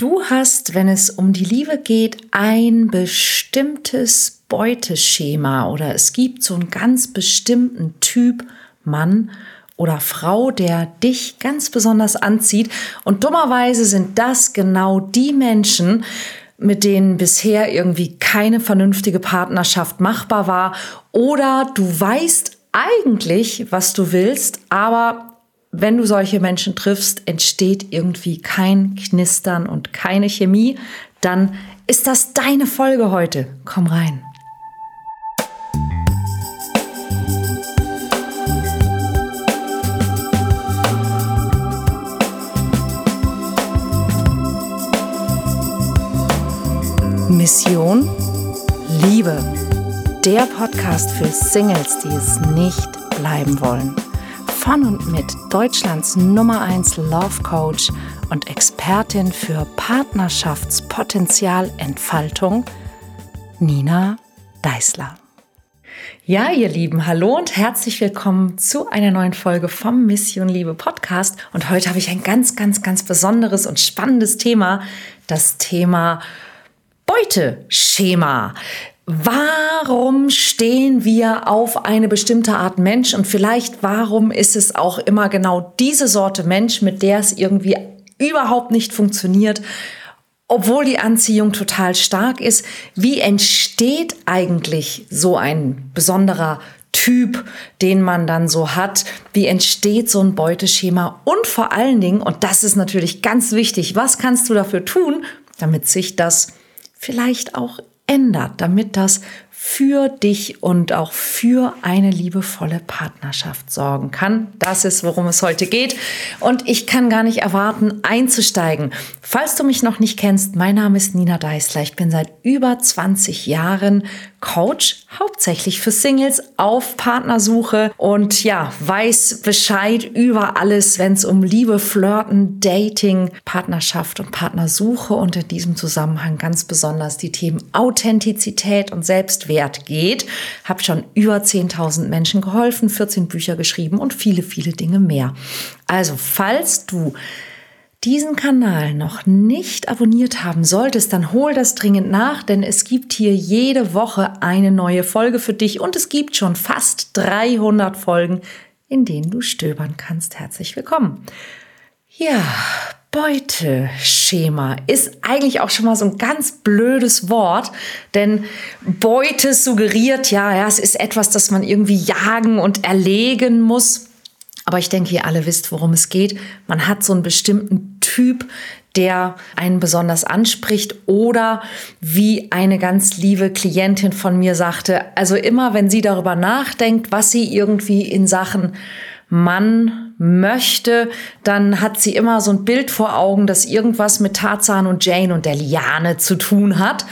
Du hast, wenn es um die Liebe geht, ein bestimmtes Beuteschema oder es gibt so einen ganz bestimmten Typ Mann oder Frau, der dich ganz besonders anzieht. Und dummerweise sind das genau die Menschen, mit denen bisher irgendwie keine vernünftige Partnerschaft machbar war. Oder du weißt eigentlich, was du willst, aber wenn du solche Menschen triffst, entsteht irgendwie kein Knistern und keine Chemie, dann ist das deine Folge heute. Komm rein. Mission Liebe. Der Podcast für Singles, die es nicht bleiben wollen von und mit Deutschlands Nummer 1 Love Coach und Expertin für Partnerschaftspotenzialentfaltung, Nina Deißler. Ja, ihr Lieben, hallo und herzlich willkommen zu einer neuen Folge vom Mission Liebe Podcast. Und heute habe ich ein ganz, ganz, ganz besonderes und spannendes Thema, das Thema Beuteschema. Warum stehen wir auf eine bestimmte Art Mensch und vielleicht warum ist es auch immer genau diese Sorte Mensch, mit der es irgendwie überhaupt nicht funktioniert, obwohl die Anziehung total stark ist? Wie entsteht eigentlich so ein besonderer Typ, den man dann so hat? Wie entsteht so ein Beuteschema? Und vor allen Dingen, und das ist natürlich ganz wichtig, was kannst du dafür tun, damit sich das vielleicht auch ändert, damit das für dich und auch für eine liebevolle Partnerschaft sorgen kann. Das ist, worum es heute geht. Und ich kann gar nicht erwarten, einzusteigen. Falls du mich noch nicht kennst, mein Name ist Nina Deißler. Ich bin seit über 20 Jahren Coach, hauptsächlich für Singles auf Partnersuche und ja, weiß Bescheid über alles, wenn es um Liebe, Flirten, Dating, Partnerschaft und Partnersuche und in diesem Zusammenhang ganz besonders die Themen Authentizität und Selbstwert geht. Habe schon über 10.000 Menschen geholfen, 14 Bücher geschrieben und viele, viele Dinge mehr. Also, falls du diesen Kanal noch nicht abonniert haben solltest, dann hol das dringend nach, denn es gibt hier jede Woche eine neue Folge für dich und es gibt schon fast 300 Folgen, in denen du stöbern kannst. Herzlich willkommen. Ja, Beuteschema ist eigentlich auch schon mal so ein ganz blödes Wort, denn Beute suggeriert ja, ja, es ist etwas, das man irgendwie jagen und erlegen muss. Aber ich denke, ihr alle wisst, worum es geht. Man hat so einen bestimmten Typ, der einen besonders anspricht oder wie eine ganz liebe Klientin von mir sagte, also immer wenn sie darüber nachdenkt, was sie irgendwie in Sachen Mann möchte, dann hat sie immer so ein Bild vor Augen, das irgendwas mit Tarzan und Jane und der Liane zu tun hat.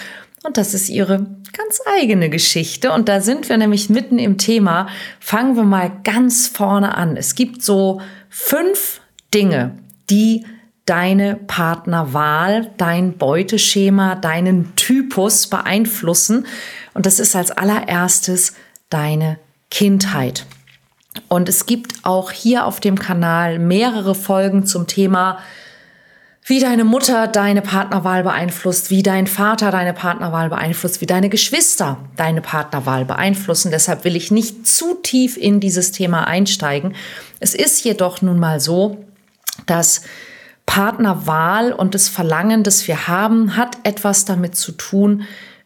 Und das ist ihre ganz eigene Geschichte. Und da sind wir nämlich mitten im Thema. Fangen wir mal ganz vorne an. Es gibt so fünf Dinge, die deine Partnerwahl, dein Beuteschema, deinen Typus beeinflussen. Und das ist als allererstes deine Kindheit. Und es gibt auch hier auf dem Kanal mehrere Folgen zum Thema wie deine Mutter deine Partnerwahl beeinflusst, wie dein Vater deine Partnerwahl beeinflusst, wie deine Geschwister deine Partnerwahl beeinflussen. Deshalb will ich nicht zu tief in dieses Thema einsteigen. Es ist jedoch nun mal so, dass Partnerwahl und das Verlangen, das wir haben, hat etwas damit zu tun,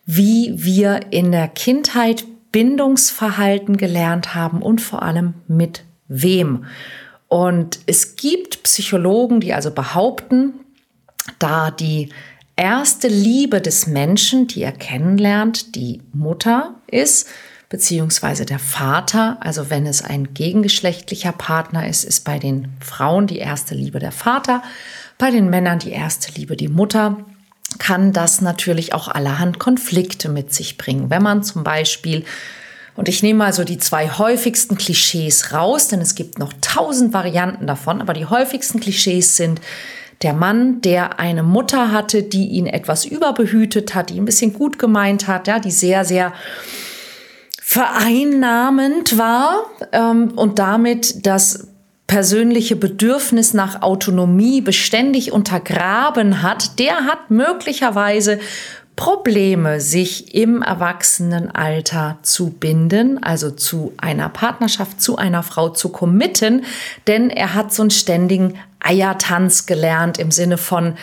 wie wir in der Kindheit Bindungsverhalten gelernt haben und vor allem mit wem. Und es gibt Psychologen, die also behaupten, da die erste Liebe des Menschen, die er kennenlernt, die Mutter ist, beziehungsweise der Vater. Also wenn es ein gegengeschlechtlicher Partner ist, ist bei den Frauen die erste Liebe der Vater, bei den Männern die erste Liebe die Mutter kann das natürlich auch allerhand Konflikte mit sich bringen. Wenn man zum Beispiel und ich nehme mal so die zwei häufigsten Klischees raus, denn es gibt noch tausend Varianten davon, aber die häufigsten Klischees sind, der Mann, der eine Mutter hatte, die ihn etwas überbehütet hat, die ein bisschen gut gemeint hat, ja, die sehr, sehr vereinnahmend war ähm, und damit das persönliche Bedürfnis nach Autonomie beständig untergraben hat, der hat möglicherweise Probleme, sich im Erwachsenenalter zu binden, also zu einer Partnerschaft, zu einer Frau zu committen, denn er hat so einen ständigen Eiertanz gelernt im Sinne von,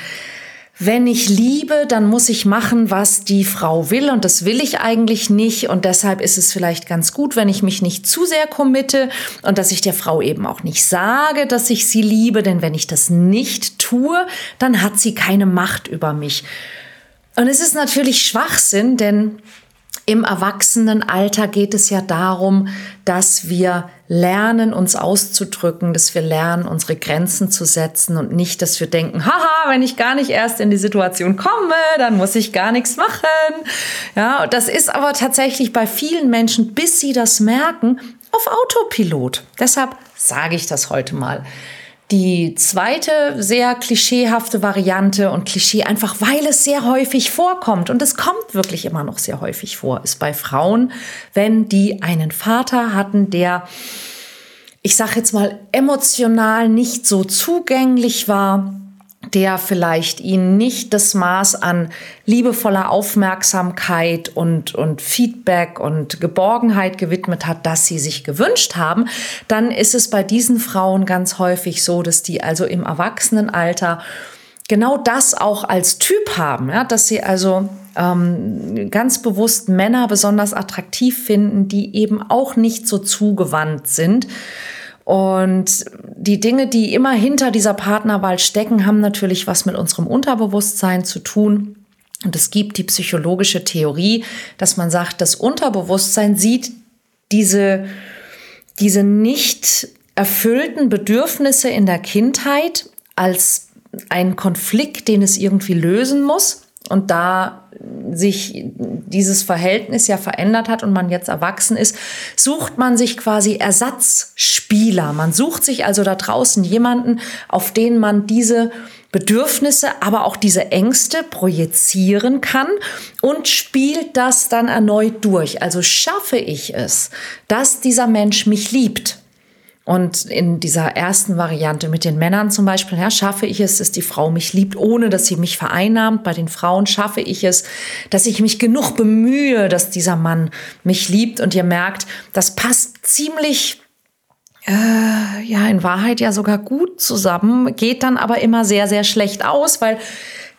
wenn ich liebe, dann muss ich machen, was die Frau will und das will ich eigentlich nicht und deshalb ist es vielleicht ganz gut, wenn ich mich nicht zu sehr committe und dass ich der Frau eben auch nicht sage, dass ich sie liebe, denn wenn ich das nicht tue, dann hat sie keine Macht über mich. Und es ist natürlich Schwachsinn, denn im Erwachsenenalter geht es ja darum, dass wir lernen, uns auszudrücken, dass wir lernen, unsere Grenzen zu setzen und nicht, dass wir denken, haha, wenn ich gar nicht erst in die Situation komme, dann muss ich gar nichts machen. Ja, das ist aber tatsächlich bei vielen Menschen, bis sie das merken, auf Autopilot. Deshalb sage ich das heute mal. Die zweite sehr klischeehafte Variante und Klischee einfach, weil es sehr häufig vorkommt. Und es kommt wirklich immer noch sehr häufig vor, ist bei Frauen, wenn die einen Vater hatten, der, ich sage jetzt mal, emotional nicht so zugänglich war, der vielleicht ihnen nicht das Maß an liebevoller Aufmerksamkeit und, und Feedback und Geborgenheit gewidmet hat, das sie sich gewünscht haben, dann ist es bei diesen Frauen ganz häufig so, dass die also im Erwachsenenalter genau das auch als Typ haben, ja, dass sie also ähm, ganz bewusst Männer besonders attraktiv finden, die eben auch nicht so zugewandt sind und die Dinge, die immer hinter dieser Partnerwahl stecken, haben natürlich was mit unserem Unterbewusstsein zu tun. Und es gibt die psychologische Theorie, dass man sagt, das Unterbewusstsein sieht diese, diese nicht erfüllten Bedürfnisse in der Kindheit als einen Konflikt, den es irgendwie lösen muss. Und da sich dieses Verhältnis ja verändert hat und man jetzt erwachsen ist, sucht man sich quasi Ersatzspieler. Man sucht sich also da draußen jemanden, auf den man diese Bedürfnisse, aber auch diese Ängste projizieren kann und spielt das dann erneut durch. Also schaffe ich es, dass dieser Mensch mich liebt und in dieser ersten Variante mit den Männern zum Beispiel, ja, schaffe ich es, dass die Frau mich liebt, ohne dass sie mich vereinnahmt. Bei den Frauen schaffe ich es, dass ich mich genug bemühe, dass dieser Mann mich liebt. Und ihr merkt, das passt ziemlich äh, ja, in Wahrheit ja sogar gut zusammen, geht dann aber immer sehr, sehr schlecht aus, weil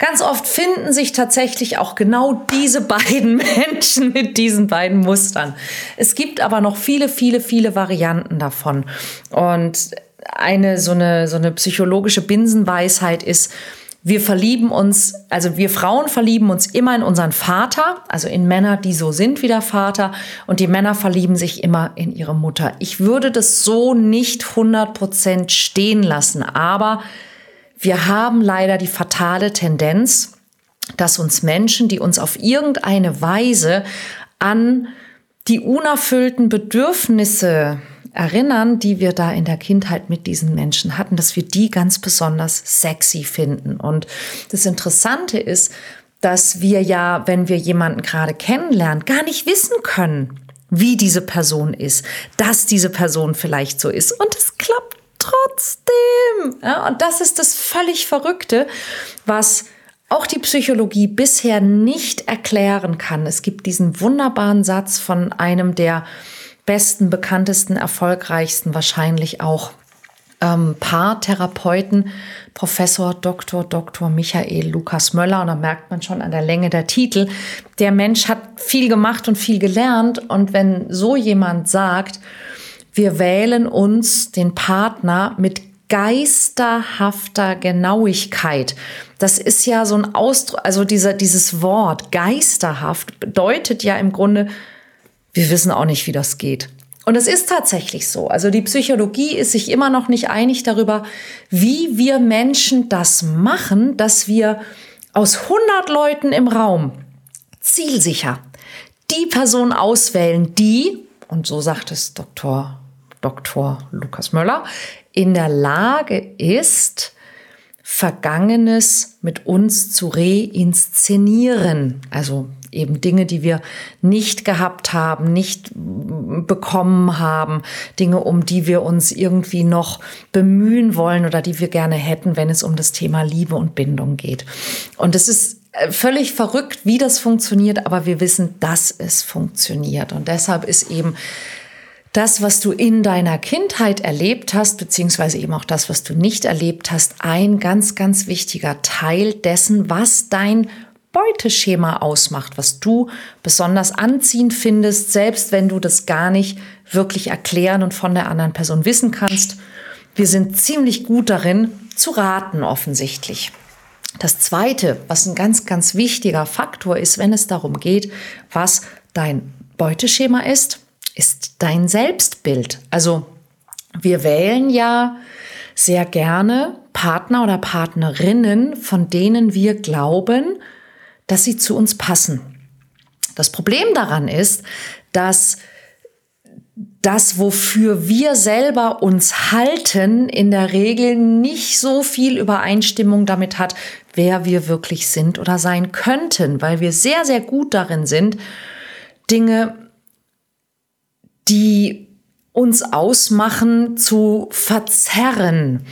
Ganz oft finden sich tatsächlich auch genau diese beiden Menschen mit diesen beiden Mustern. Es gibt aber noch viele, viele, viele Varianten davon. Und eine so eine, so eine psychologische Binsenweisheit ist, wir verlieben uns, also wir Frauen verlieben uns immer in unseren Vater, also in Männer, die so sind wie der Vater, und die Männer verlieben sich immer in ihre Mutter. Ich würde das so nicht 100% stehen lassen, aber wir haben leider die fatale Tendenz, dass uns Menschen, die uns auf irgendeine Weise an die unerfüllten Bedürfnisse erinnern, die wir da in der Kindheit mit diesen Menschen hatten, dass wir die ganz besonders sexy finden. Und das Interessante ist, dass wir ja, wenn wir jemanden gerade kennenlernen, gar nicht wissen können, wie diese Person ist, dass diese Person vielleicht so ist. Und es klappt trotzdem. Ja, und das ist das völlig Verrückte, was auch die Psychologie bisher nicht erklären kann. Es gibt diesen wunderbaren Satz von einem der besten, bekanntesten, erfolgreichsten, wahrscheinlich auch ähm, Paartherapeuten, Professor Dr. Dr. Michael Lukas Möller. Und da merkt man schon an der Länge der Titel, der Mensch hat viel gemacht und viel gelernt. Und wenn so jemand sagt, wir wählen uns den Partner mit geisterhafter Genauigkeit. Das ist ja so ein Ausdruck, also dieser, dieses Wort geisterhaft bedeutet ja im Grunde, wir wissen auch nicht, wie das geht. Und es ist tatsächlich so. Also die Psychologie ist sich immer noch nicht einig darüber, wie wir Menschen das machen, dass wir aus 100 Leuten im Raum zielsicher die Person auswählen, die, und so sagt es Dr. Dr. Lukas Möller, in der Lage ist, Vergangenes mit uns zu reinszenieren. Also eben Dinge, die wir nicht gehabt haben, nicht bekommen haben, Dinge, um die wir uns irgendwie noch bemühen wollen oder die wir gerne hätten, wenn es um das Thema Liebe und Bindung geht. Und es ist äh, völlig verrückt, wie das funktioniert, aber wir wissen, dass es funktioniert. Und deshalb ist eben das, was du in deiner Kindheit erlebt hast, beziehungsweise eben auch das, was du nicht erlebt hast, ein ganz, ganz wichtiger Teil dessen, was dein Beuteschema ausmacht, was du besonders anziehend findest, selbst wenn du das gar nicht wirklich erklären und von der anderen Person wissen kannst. Wir sind ziemlich gut darin zu raten, offensichtlich. Das Zweite, was ein ganz, ganz wichtiger Faktor ist, wenn es darum geht, was dein Beuteschema ist, ist dein Selbstbild. Also wir wählen ja sehr gerne Partner oder Partnerinnen, von denen wir glauben, dass sie zu uns passen. Das Problem daran ist, dass das, wofür wir selber uns halten, in der Regel nicht so viel Übereinstimmung damit hat, wer wir wirklich sind oder sein könnten, weil wir sehr, sehr gut darin sind, Dinge die uns ausmachen, zu verzerren.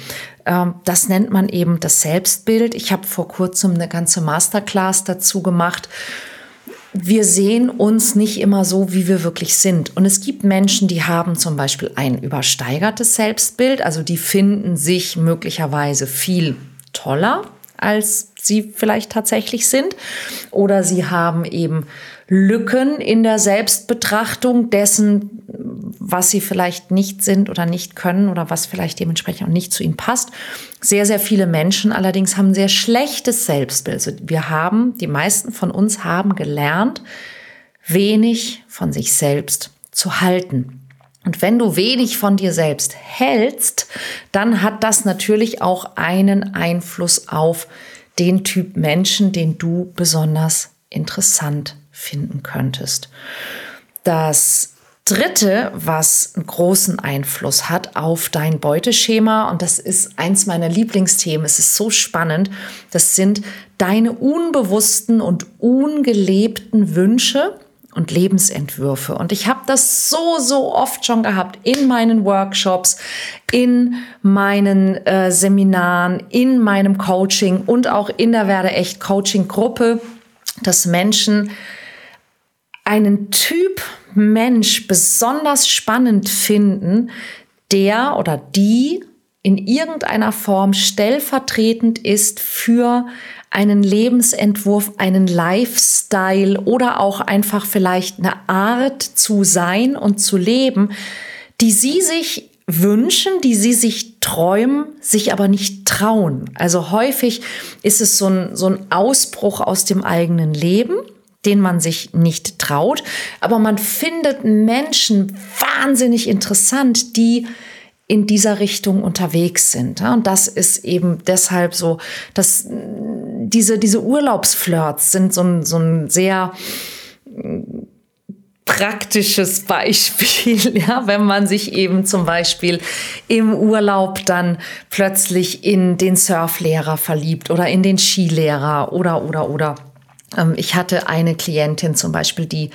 Ähm, das nennt man eben das Selbstbild. Ich habe vor kurzem eine ganze Masterclass dazu gemacht. Wir sehen uns nicht immer so, wie wir wirklich sind. Und es gibt Menschen, die haben zum Beispiel ein übersteigertes Selbstbild, also die finden sich möglicherweise viel toller, als sie vielleicht tatsächlich sind. Oder sie haben eben Lücken in der Selbstbetrachtung dessen, was sie vielleicht nicht sind oder nicht können oder was vielleicht dementsprechend auch nicht zu ihnen passt. Sehr, sehr viele Menschen allerdings haben sehr schlechtes Selbstbild. Also wir haben, die meisten von uns haben gelernt, wenig von sich selbst zu halten. Und wenn du wenig von dir selbst hältst, dann hat das natürlich auch einen Einfluss auf den Typ Menschen, den du besonders interessant finden könntest. Das Dritte, was einen großen Einfluss hat auf dein Beuteschema, und das ist eins meiner Lieblingsthemen, es ist so spannend, das sind deine unbewussten und ungelebten Wünsche und Lebensentwürfe. Und ich habe das so, so oft schon gehabt in meinen Workshops, in meinen äh, Seminaren, in meinem Coaching und auch in der Werde echt Coaching Gruppe, dass Menschen einen Typ Mensch besonders spannend finden, der oder die in irgendeiner Form stellvertretend ist für einen Lebensentwurf, einen Lifestyle oder auch einfach vielleicht eine Art zu sein und zu leben, die sie sich wünschen, die sie sich träumen, sich aber nicht trauen. Also häufig ist es so ein, so ein Ausbruch aus dem eigenen Leben den man sich nicht traut. Aber man findet Menschen wahnsinnig interessant, die in dieser Richtung unterwegs sind. Und das ist eben deshalb so, dass diese, diese Urlaubsflirts sind so ein, so ein sehr praktisches Beispiel, ja, wenn man sich eben zum Beispiel im Urlaub dann plötzlich in den Surflehrer verliebt oder in den Skilehrer oder, oder, oder. Ähm, ich hatte eine Klientin zum Beispiel, die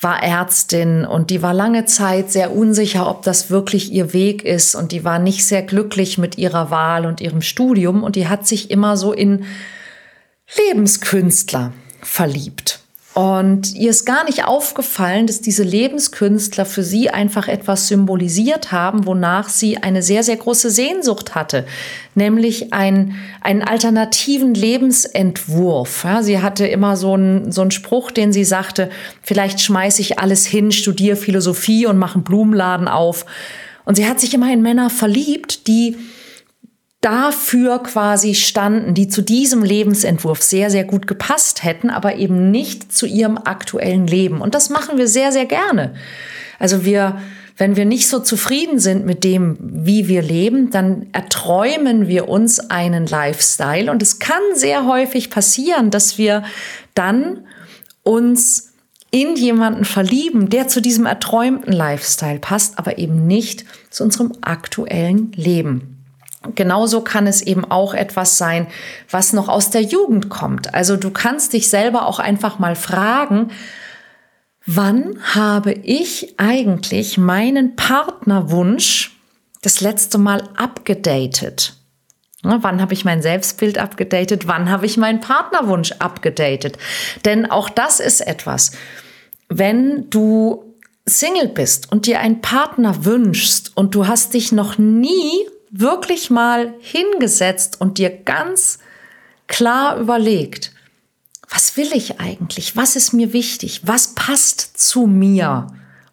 war Ärztin und die war lange Zeit sehr unsicher, ob das wirklich ihr Weg ist und die war nicht sehr glücklich mit ihrer Wahl und ihrem Studium und die hat sich immer so in Lebenskünstler verliebt. Und ihr ist gar nicht aufgefallen, dass diese Lebenskünstler für sie einfach etwas symbolisiert haben, wonach sie eine sehr, sehr große Sehnsucht hatte, nämlich ein, einen alternativen Lebensentwurf. Ja, sie hatte immer so einen, so einen Spruch, den sie sagte, vielleicht schmeiße ich alles hin, studiere Philosophie und mache einen Blumenladen auf. Und sie hat sich immer in Männer verliebt, die dafür quasi standen, die zu diesem Lebensentwurf sehr, sehr gut gepasst hätten, aber eben nicht zu ihrem aktuellen Leben. Und das machen wir sehr, sehr gerne. Also wir, wenn wir nicht so zufrieden sind mit dem, wie wir leben, dann erträumen wir uns einen Lifestyle. Und es kann sehr häufig passieren, dass wir dann uns in jemanden verlieben, der zu diesem erträumten Lifestyle passt, aber eben nicht zu unserem aktuellen Leben. Genauso kann es eben auch etwas sein, was noch aus der Jugend kommt. Also du kannst dich selber auch einfach mal fragen, wann habe ich eigentlich meinen Partnerwunsch das letzte Mal abgedatet? Wann habe ich mein Selbstbild abgedatet? Wann habe ich meinen Partnerwunsch abgedatet? Denn auch das ist etwas. Wenn du Single bist und dir einen Partner wünschst und du hast dich noch nie wirklich mal hingesetzt und dir ganz klar überlegt, was will ich eigentlich? Was ist mir wichtig? Was passt zu mir?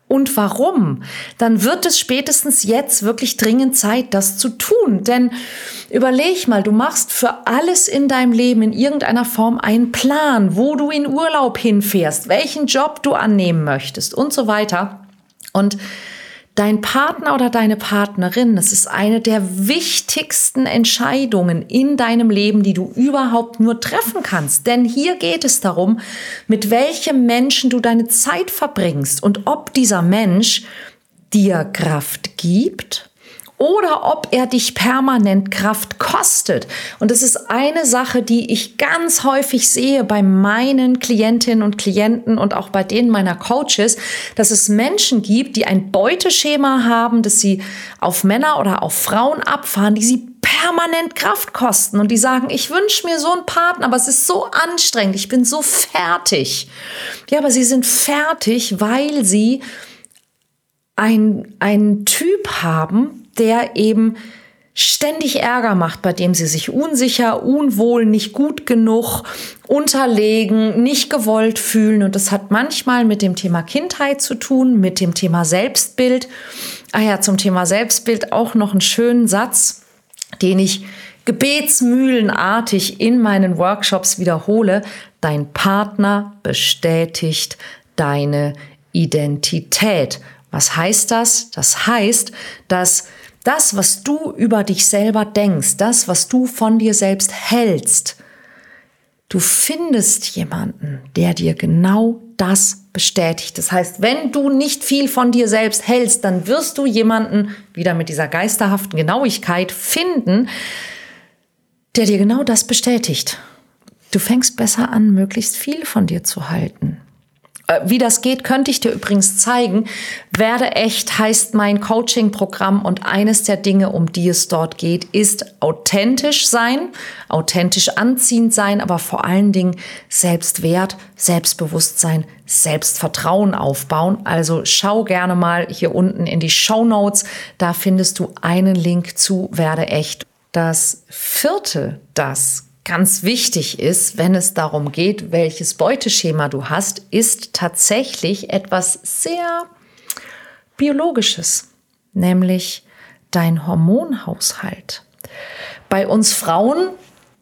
Und warum? Dann wird es spätestens jetzt wirklich dringend Zeit, das zu tun. Denn überleg mal, du machst für alles in deinem Leben in irgendeiner Form einen Plan, wo du in Urlaub hinfährst, welchen Job du annehmen möchtest und so weiter. Und Dein Partner oder deine Partnerin, das ist eine der wichtigsten Entscheidungen in deinem Leben, die du überhaupt nur treffen kannst. Denn hier geht es darum, mit welchem Menschen du deine Zeit verbringst und ob dieser Mensch dir Kraft gibt oder ob er dich permanent Kraft kostet. Und das ist eine Sache, die ich ganz häufig sehe bei meinen Klientinnen und Klienten und auch bei denen meiner Coaches, dass es Menschen gibt, die ein Beuteschema haben, dass sie auf Männer oder auf Frauen abfahren, die sie permanent Kraft kosten und die sagen, ich wünsche mir so einen Partner, aber es ist so anstrengend, ich bin so fertig. Ja, aber sie sind fertig, weil sie ein, einen Typ haben, der eben ständig Ärger macht, bei dem sie sich unsicher, unwohl, nicht gut genug, unterlegen, nicht gewollt fühlen. Und das hat manchmal mit dem Thema Kindheit zu tun, mit dem Thema Selbstbild. Ah ja, zum Thema Selbstbild auch noch einen schönen Satz, den ich gebetsmühlenartig in meinen Workshops wiederhole. Dein Partner bestätigt deine Identität. Was heißt das? Das heißt, dass das, was du über dich selber denkst, das, was du von dir selbst hältst, du findest jemanden, der dir genau das bestätigt. Das heißt, wenn du nicht viel von dir selbst hältst, dann wirst du jemanden wieder mit dieser geisterhaften Genauigkeit finden, der dir genau das bestätigt. Du fängst besser an, möglichst viel von dir zu halten. Äh, wie das geht, könnte ich dir übrigens zeigen. Werde echt heißt mein Coaching-Programm und eines der Dinge, um die es dort geht, ist authentisch sein, authentisch anziehend sein, aber vor allen Dingen Selbstwert, Selbstbewusstsein, Selbstvertrauen aufbauen. Also schau gerne mal hier unten in die Show Notes. Da findest du einen Link zu Werde echt. Das vierte, das ganz wichtig ist, wenn es darum geht, welches Beuteschema du hast, ist tatsächlich etwas sehr biologisches, nämlich dein Hormonhaushalt. Bei uns Frauen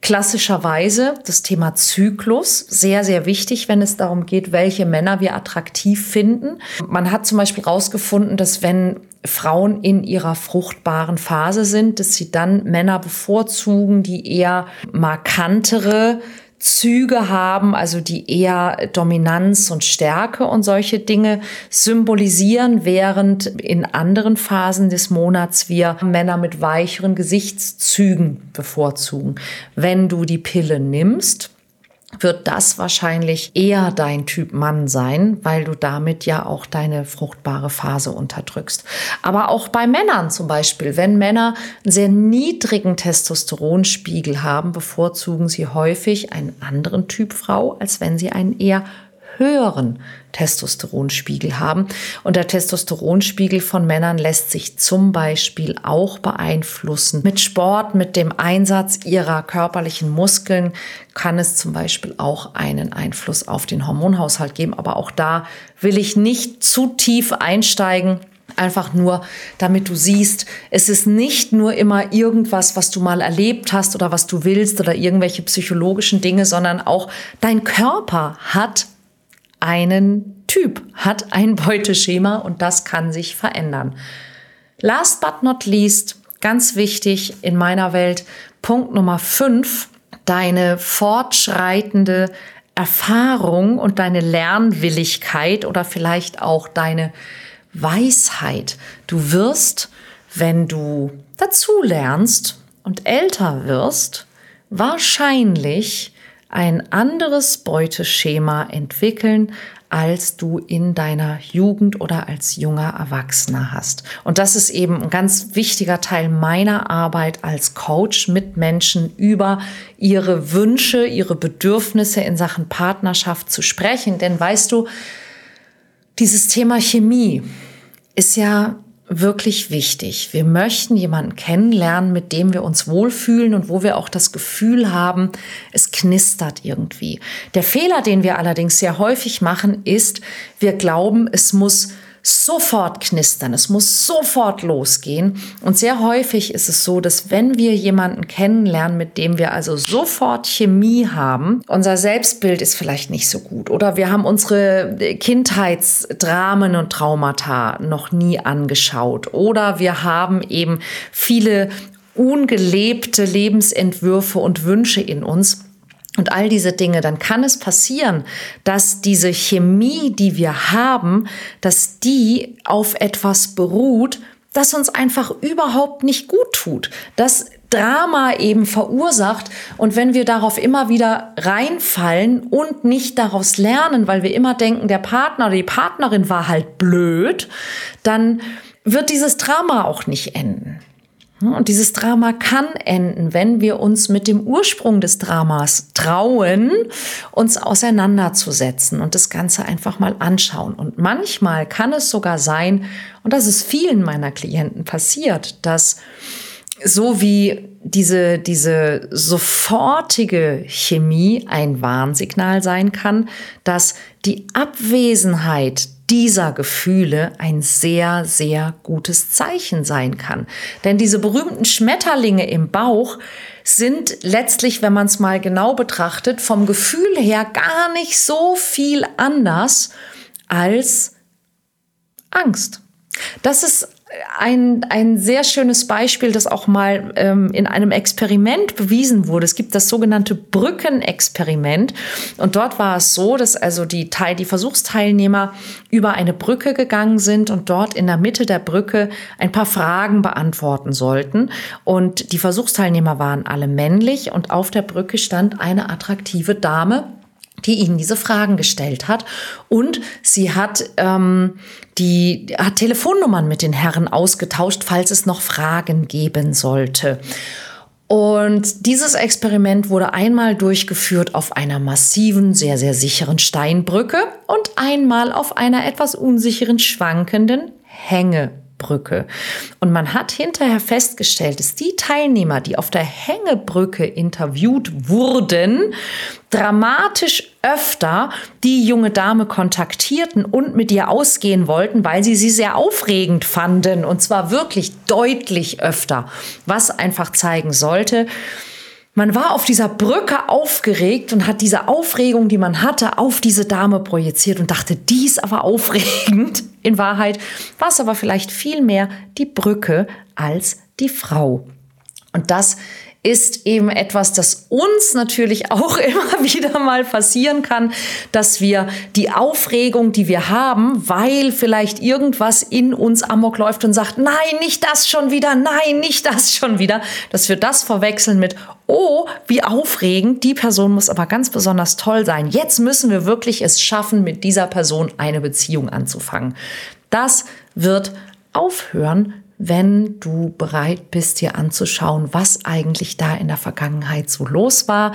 klassischerweise das Thema Zyklus sehr, sehr wichtig, wenn es darum geht, welche Männer wir attraktiv finden. Man hat zum Beispiel herausgefunden, dass wenn Frauen in ihrer fruchtbaren Phase sind, dass sie dann Männer bevorzugen, die eher markantere Züge haben, also die eher Dominanz und Stärke und solche Dinge symbolisieren, während in anderen Phasen des Monats wir Männer mit weicheren Gesichtszügen bevorzugen. Wenn du die Pille nimmst, wird das wahrscheinlich eher dein Typ Mann sein, weil du damit ja auch deine fruchtbare Phase unterdrückst. Aber auch bei Männern zum Beispiel, wenn Männer einen sehr niedrigen Testosteronspiegel haben, bevorzugen sie häufig einen anderen Typ Frau, als wenn sie einen eher höheren Testosteronspiegel haben. Und der Testosteronspiegel von Männern lässt sich zum Beispiel auch beeinflussen. Mit Sport, mit dem Einsatz ihrer körperlichen Muskeln kann es zum Beispiel auch einen Einfluss auf den Hormonhaushalt geben. Aber auch da will ich nicht zu tief einsteigen. Einfach nur, damit du siehst, es ist nicht nur immer irgendwas, was du mal erlebt hast oder was du willst oder irgendwelche psychologischen Dinge, sondern auch dein Körper hat einen Typ, hat ein Beuteschema und das kann sich verändern. Last but not least, ganz wichtig in meiner Welt, Punkt Nummer 5, deine fortschreitende Erfahrung und deine Lernwilligkeit oder vielleicht auch deine Weisheit. Du wirst, wenn du dazu lernst, und älter wirst, wahrscheinlich ein anderes Beuteschema entwickeln, als du in deiner Jugend oder als junger Erwachsener hast. Und das ist eben ein ganz wichtiger Teil meiner Arbeit als Coach mit Menschen über ihre Wünsche, ihre Bedürfnisse in Sachen Partnerschaft zu sprechen. Denn weißt du, dieses Thema Chemie ist ja wirklich wichtig. Wir möchten jemanden kennenlernen, mit dem wir uns wohlfühlen und wo wir auch das Gefühl haben, es knistert irgendwie. Der Fehler, den wir allerdings sehr häufig machen, ist, wir glauben, es muss sofort knistern, es muss sofort losgehen. Und sehr häufig ist es so, dass wenn wir jemanden kennenlernen, mit dem wir also sofort Chemie haben, unser Selbstbild ist vielleicht nicht so gut oder wir haben unsere Kindheitsdramen und Traumata noch nie angeschaut oder wir haben eben viele ungelebte Lebensentwürfe und Wünsche in uns und all diese Dinge, dann kann es passieren, dass diese Chemie, die wir haben, dass die auf etwas beruht, das uns einfach überhaupt nicht gut tut, das Drama eben verursacht. Und wenn wir darauf immer wieder reinfallen und nicht daraus lernen, weil wir immer denken, der Partner oder die Partnerin war halt blöd, dann wird dieses Drama auch nicht enden. Und dieses Drama kann enden, wenn wir uns mit dem Ursprung des Dramas trauen, uns auseinanderzusetzen und das Ganze einfach mal anschauen. Und manchmal kann es sogar sein, und das ist vielen meiner Klienten passiert, dass so wie diese, diese sofortige Chemie ein Warnsignal sein kann, dass die Abwesenheit dieser Gefühle ein sehr, sehr gutes Zeichen sein kann. Denn diese berühmten Schmetterlinge im Bauch sind letztlich, wenn man es mal genau betrachtet, vom Gefühl her gar nicht so viel anders als Angst. Das ist ein, ein sehr schönes Beispiel, das auch mal ähm, in einem Experiment bewiesen wurde. Es gibt das sogenannte Brückenexperiment. Und dort war es so, dass also die, Teil, die Versuchsteilnehmer über eine Brücke gegangen sind und dort in der Mitte der Brücke ein paar Fragen beantworten sollten. Und die Versuchsteilnehmer waren alle männlich und auf der Brücke stand eine attraktive Dame die ihnen diese Fragen gestellt hat. Und sie hat, ähm, die, hat Telefonnummern mit den Herren ausgetauscht, falls es noch Fragen geben sollte. Und dieses Experiment wurde einmal durchgeführt auf einer massiven, sehr, sehr sicheren Steinbrücke und einmal auf einer etwas unsicheren, schwankenden Hängebrücke. Hängebrücke. Und man hat hinterher festgestellt, dass die Teilnehmer, die auf der Hängebrücke interviewt wurden, dramatisch öfter die junge Dame kontaktierten und mit ihr ausgehen wollten, weil sie sie sehr aufregend fanden. Und zwar wirklich deutlich öfter, was einfach zeigen sollte, man war auf dieser Brücke aufgeregt und hat diese Aufregung, die man hatte, auf diese Dame projiziert und dachte, die ist aber aufregend. In Wahrheit war es aber vielleicht viel mehr die Brücke als die Frau. Und das ist eben etwas, das uns natürlich auch immer wieder mal passieren kann, dass wir die Aufregung, die wir haben, weil vielleicht irgendwas in uns amok läuft und sagt, nein, nicht das schon wieder, nein, nicht das schon wieder, dass wir das verwechseln mit, oh, wie aufregend, die Person muss aber ganz besonders toll sein. Jetzt müssen wir wirklich es schaffen, mit dieser Person eine Beziehung anzufangen. Das wird aufhören, wenn du bereit bist, dir anzuschauen, was eigentlich da in der Vergangenheit so los war,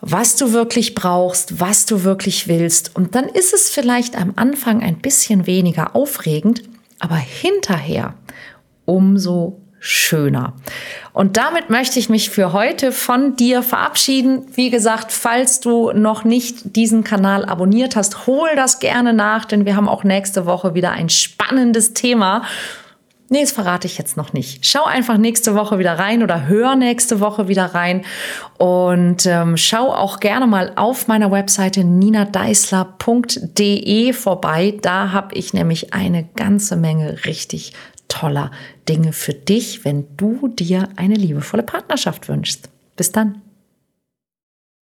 was du wirklich brauchst, was du wirklich willst. Und dann ist es vielleicht am Anfang ein bisschen weniger aufregend, aber hinterher umso schöner. Und damit möchte ich mich für heute von dir verabschieden. Wie gesagt, falls du noch nicht diesen Kanal abonniert hast, hol das gerne nach, denn wir haben auch nächste Woche wieder ein spannendes Thema. Nee, das verrate ich jetzt noch nicht. Schau einfach nächste Woche wieder rein oder hör nächste Woche wieder rein und ähm, schau auch gerne mal auf meiner Webseite ninadeisler.de vorbei. Da habe ich nämlich eine ganze Menge richtig toller Dinge für dich, wenn du dir eine liebevolle Partnerschaft wünschst. Bis dann.